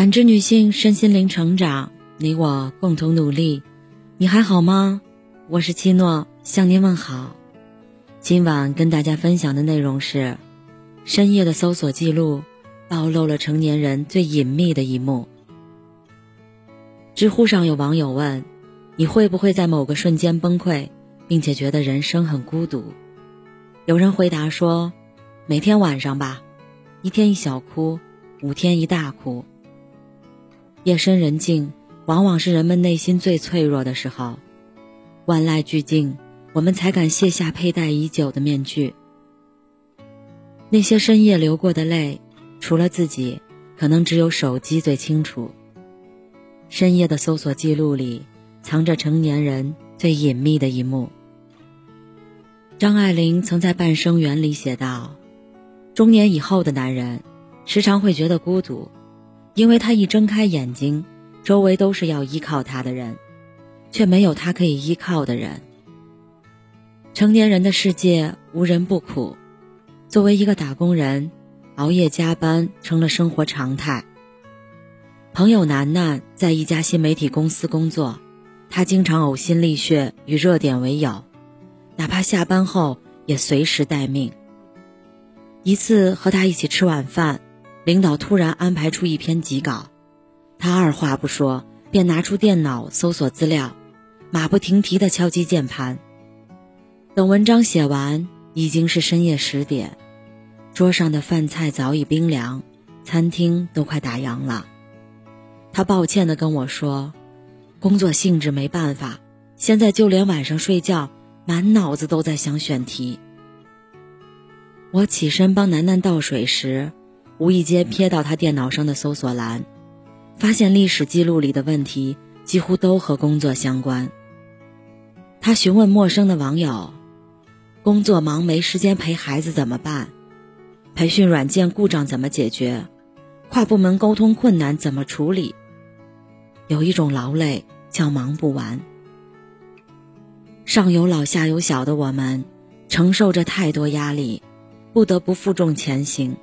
感知女性身心灵成长，你我共同努力。你还好吗？我是七诺，向您问好。今晚跟大家分享的内容是：深夜的搜索记录暴露了成年人最隐秘的一幕。知乎上有网友问：你会不会在某个瞬间崩溃，并且觉得人生很孤独？有人回答说：每天晚上吧，一天一小哭，五天一大哭。夜深人静，往往是人们内心最脆弱的时候，万籁俱静，我们才敢卸下佩戴已久的面具。那些深夜流过的泪，除了自己，可能只有手机最清楚。深夜的搜索记录里，藏着成年人最隐秘的一幕。张爱玲曾在《半生缘》里写道：“中年以后的男人，时常会觉得孤独。”因为他一睁开眼睛，周围都是要依靠他的人，却没有他可以依靠的人。成年人的世界无人不苦，作为一个打工人，熬夜加班成了生活常态。朋友楠楠在一家新媒体公司工作，她经常呕心沥血与热点为友，哪怕下班后也随时待命。一次和他一起吃晚饭。领导突然安排出一篇急稿，他二话不说便拿出电脑搜索资料，马不停蹄地敲击键盘。等文章写完，已经是深夜十点，桌上的饭菜早已冰凉，餐厅都快打烊了。他抱歉地跟我说：“工作性质没办法，现在就连晚上睡觉，满脑子都在想选题。”我起身帮楠楠倒水时。无意间瞥到他电脑上的搜索栏，发现历史记录里的问题几乎都和工作相关。他询问陌生的网友：“工作忙没时间陪孩子怎么办？培训软件故障怎么解决？跨部门沟通困难怎么处理？”有一种劳累叫忙不完。上有老下有小的我们，承受着太多压力，不得不负重前行。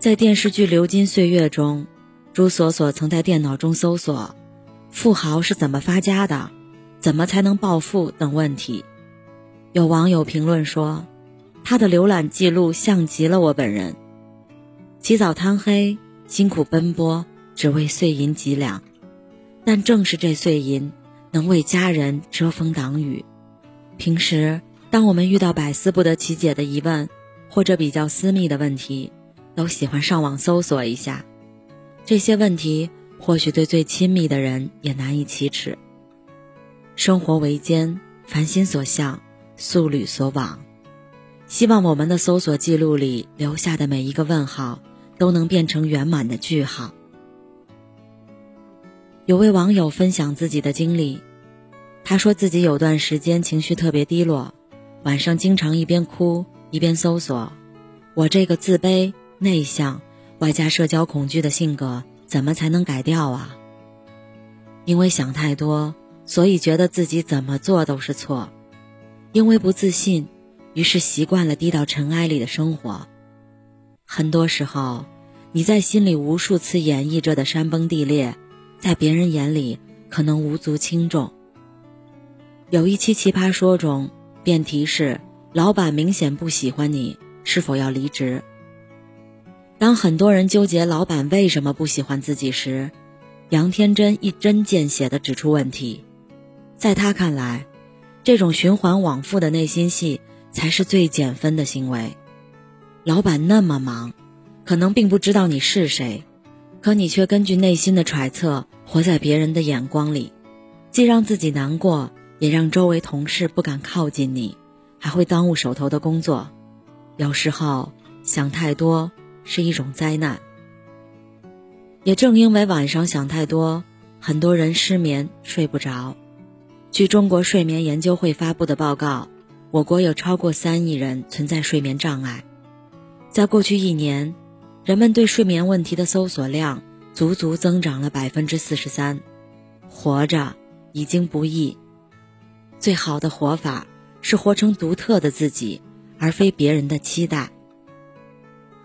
在电视剧《流金岁月》中，朱锁锁曾在电脑中搜索“富豪是怎么发家的，怎么才能暴富”等问题。有网友评论说：“他的浏览记录像极了我本人，起早贪黑，辛苦奔波，只为碎银几两。但正是这碎银，能为家人遮风挡雨。平时，当我们遇到百思不得其解的疑问，或者比较私密的问题，都喜欢上网搜索一下，这些问题或许对最亲密的人也难以启齿。生活维艰，凡心所向，素履所往。希望我们的搜索记录里留下的每一个问号，都能变成圆满的句号。有位网友分享自己的经历，他说自己有段时间情绪特别低落，晚上经常一边哭一边搜索：“我这个自卑。”内向，外加社交恐惧的性格，怎么才能改掉啊？因为想太多，所以觉得自己怎么做都是错；因为不自信，于是习惯了低到尘埃里的生活。很多时候，你在心里无数次演绎着的山崩地裂，在别人眼里可能无足轻重。有一期《奇葩说》中，辩题是：老板明显不喜欢你，是否要离职？当很多人纠结老板为什么不喜欢自己时，杨天真一针见血地指出问题。在他看来，这种循环往复的内心戏才是最减分的行为。老板那么忙，可能并不知道你是谁，可你却根据内心的揣测活在别人的眼光里，既让自己难过，也让周围同事不敢靠近你，还会耽误手头的工作。有时候想太多。是一种灾难。也正因为晚上想太多，很多人失眠睡不着。据中国睡眠研究会发布的报告，我国有超过三亿人存在睡眠障碍。在过去一年，人们对睡眠问题的搜索量足足增长了百分之四十三。活着已经不易，最好的活法是活成独特的自己，而非别人的期待。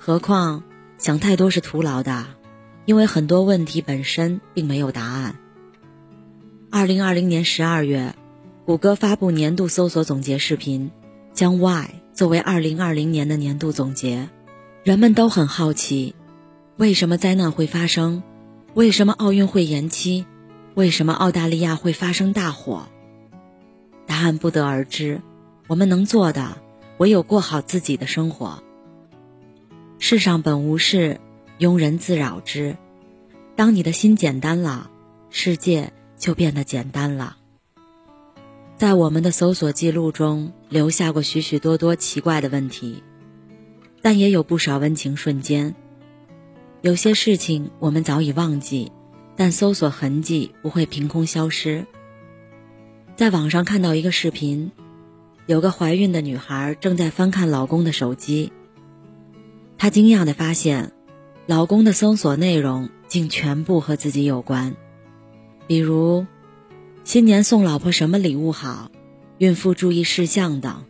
何况想太多是徒劳的，因为很多问题本身并没有答案。二零二零年十二月，谷歌发布年度搜索总结视频，将 Why 作为二零二零年的年度总结。人们都很好奇，为什么灾难会发生？为什么奥运会延期？为什么澳大利亚会发生大火？答案不得而知。我们能做的，唯有过好自己的生活。世上本无事，庸人自扰之。当你的心简单了，世界就变得简单了。在我们的搜索记录中，留下过许许多多奇怪的问题。但也有不少温情瞬间。有些事情我们早已忘记，但搜索痕迹不会凭空消失。在网上看到一个视频，有个怀孕的女孩正在翻看老公的手机。她惊讶地发现，老公的搜索内容竟全部和自己有关，比如新年送老婆什么礼物好，孕妇注意事项等，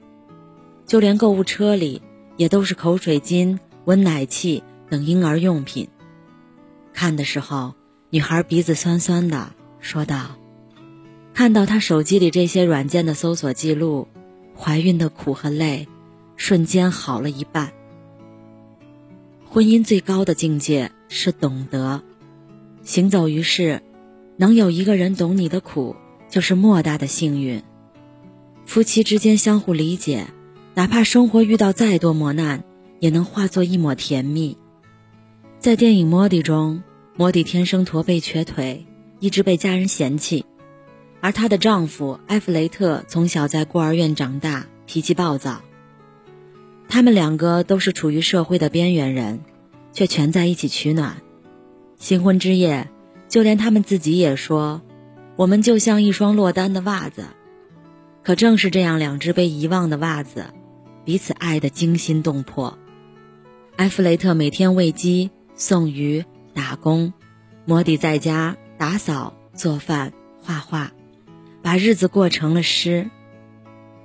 就连购物车里。也都是口水巾、温奶器等婴儿用品。看的时候，女孩鼻子酸酸的，说道：“看到她手机里这些软件的搜索记录，怀孕的苦和累，瞬间好了一半。婚姻最高的境界是懂得，行走于世，能有一个人懂你的苦，就是莫大的幸运。夫妻之间相互理解。”哪怕生活遇到再多磨难，也能化作一抹甜蜜。在电影《莫迪》中，莫迪天生驼背瘸腿，一直被家人嫌弃，而她的丈夫埃弗雷特从小在孤儿院长大，脾气暴躁。他们两个都是处于社会的边缘人，却全在一起取暖。新婚之夜，就连他们自己也说：“我们就像一双落单的袜子。”可正是这样两只被遗忘的袜子。彼此爱得惊心动魄。埃弗雷特每天喂鸡、送鱼、打工，摩迪在家打扫、做饭、画画，把日子过成了诗。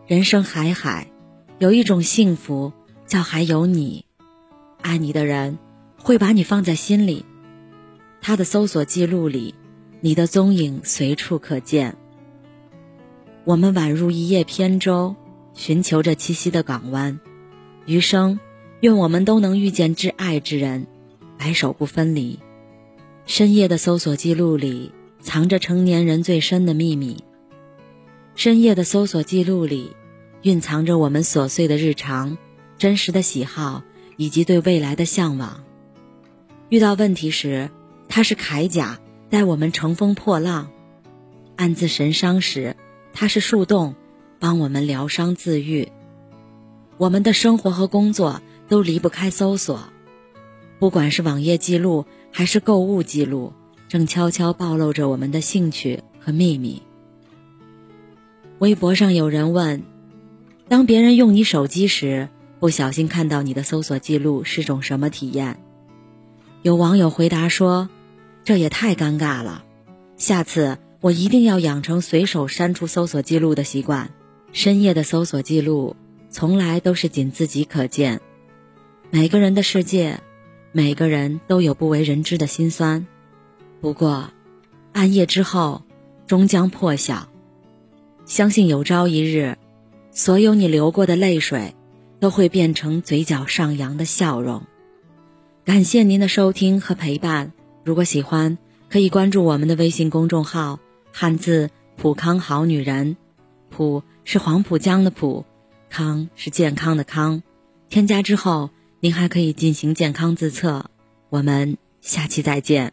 人生海海，有一种幸福叫还有你，爱你的人会把你放在心里。他的搜索记录里，你的踪影随处可见。我们宛如一叶扁舟。寻求着栖息的港湾，余生，愿我们都能遇见挚爱之人，白首不分离。深夜的搜索记录里，藏着成年人最深的秘密。深夜的搜索记录里，蕴藏着我们琐碎的日常、真实的喜好以及对未来的向往。遇到问题时，它是铠甲，带我们乘风破浪；暗自神伤时，它是树洞。帮我们疗伤自愈。我们的生活和工作都离不开搜索，不管是网页记录还是购物记录，正悄悄暴露着我们的兴趣和秘密。微博上有人问：当别人用你手机时，不小心看到你的搜索记录是种什么体验？有网友回答说：“这也太尴尬了，下次我一定要养成随手删除搜索记录的习惯。”深夜的搜索记录，从来都是仅自己可见。每个人的世界，每个人都有不为人知的辛酸。不过，暗夜之后，终将破晓。相信有朝一日，所有你流过的泪水，都会变成嘴角上扬的笑容。感谢您的收听和陪伴。如果喜欢，可以关注我们的微信公众号“汉字普康好女人”。普是黄浦江的浦，康是健康的康。添加之后，您还可以进行健康自测。我们下期再见。